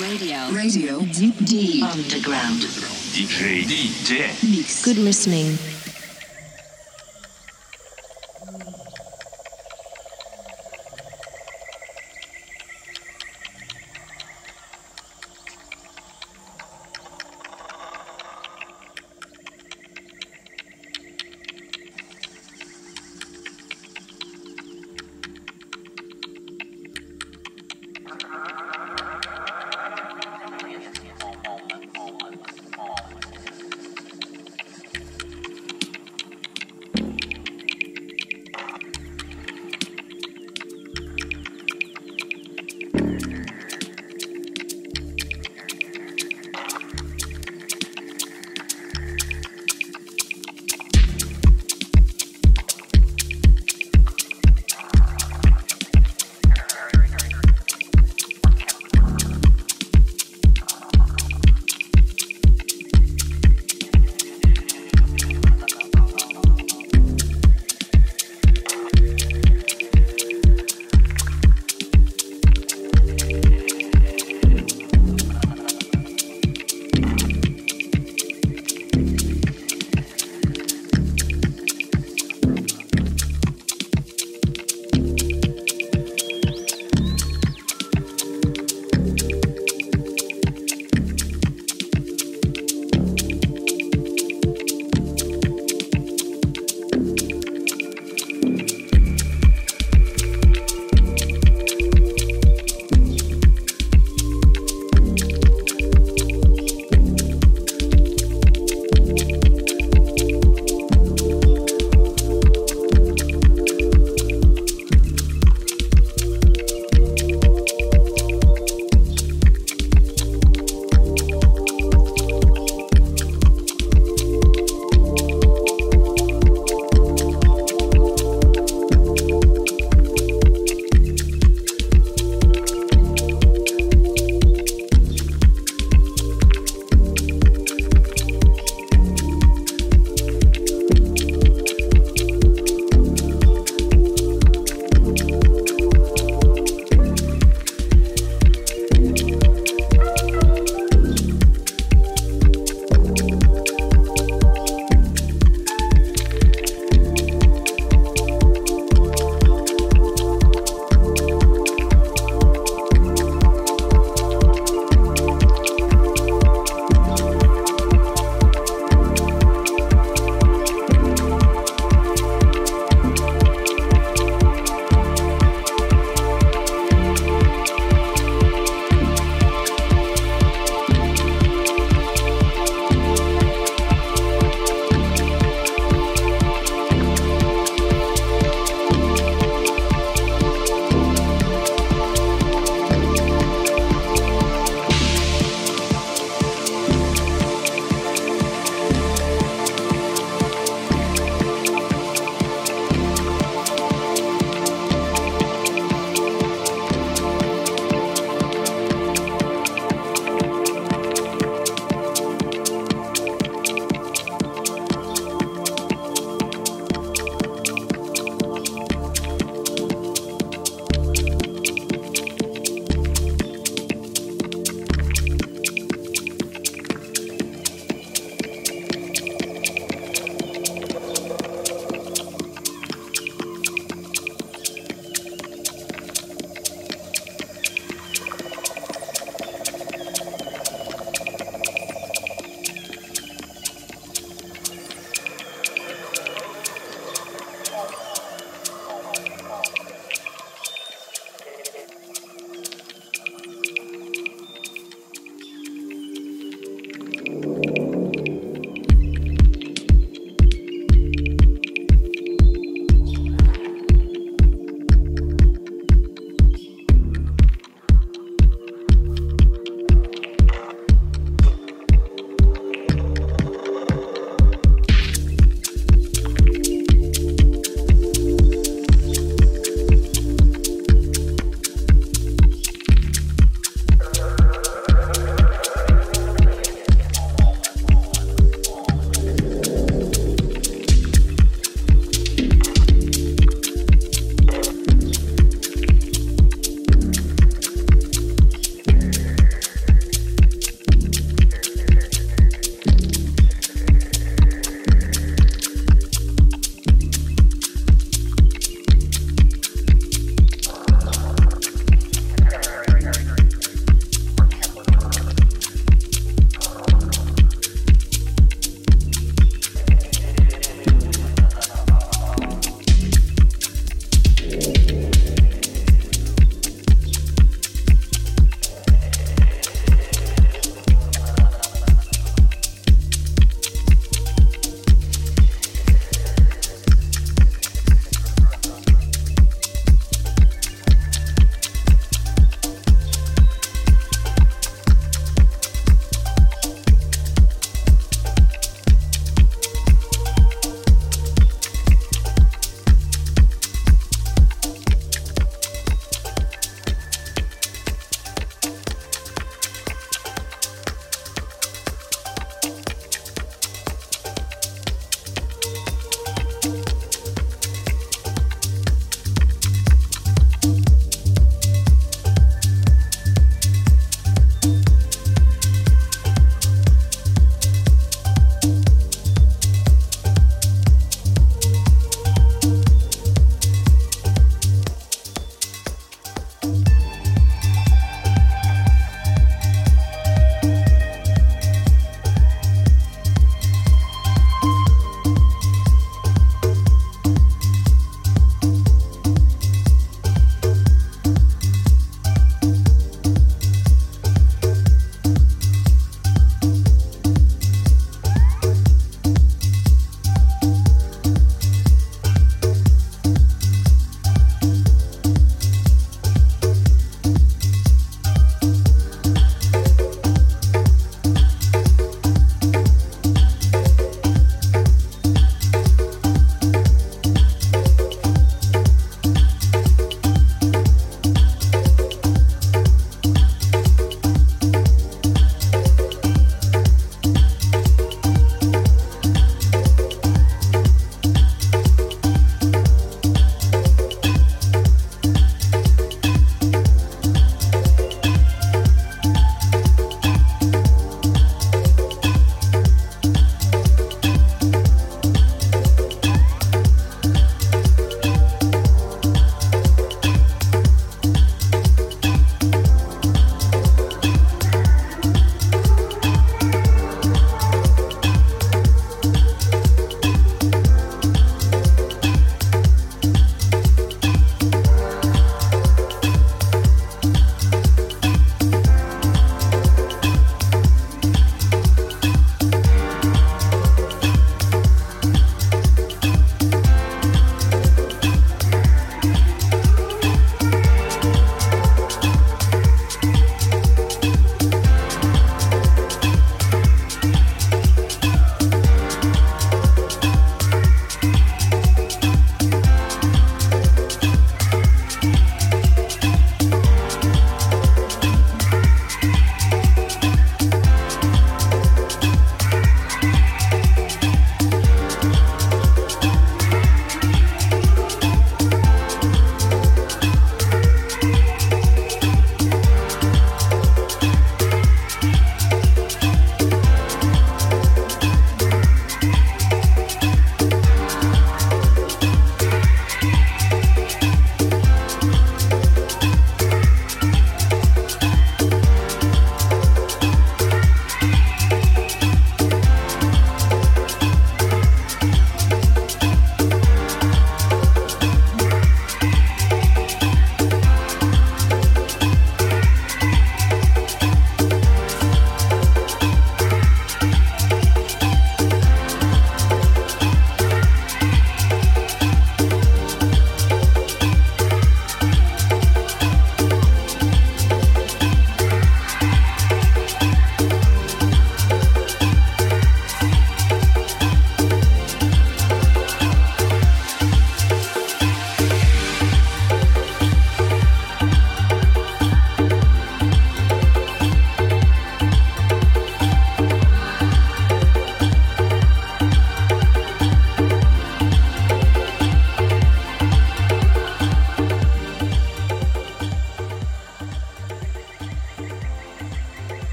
Radio. Radio. Deep D. Underground. DJ. DJ. Mix. Good listening.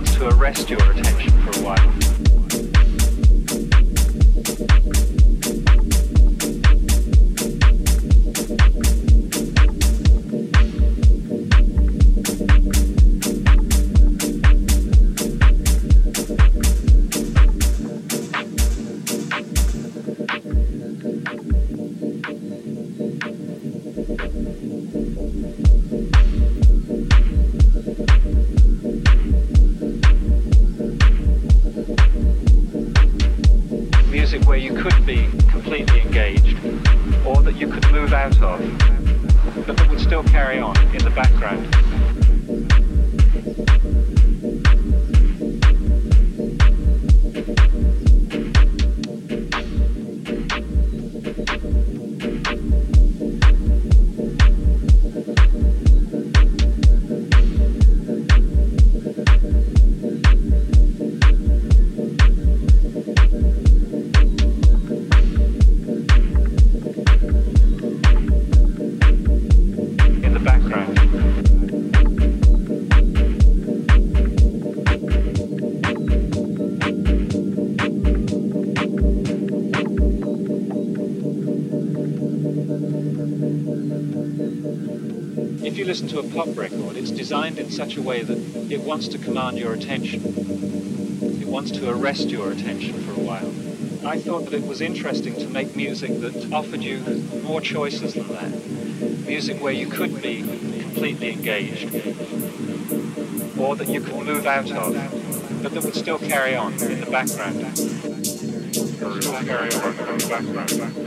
It wants to arrest your attention for a while. A pop record, it's designed in such a way that it wants to command your attention. It wants to arrest your attention for a while. I thought that it was interesting to make music that offered you more choices than that music where you could be completely engaged or that you could move out of but that would still carry on in the background. Still carry on in the background.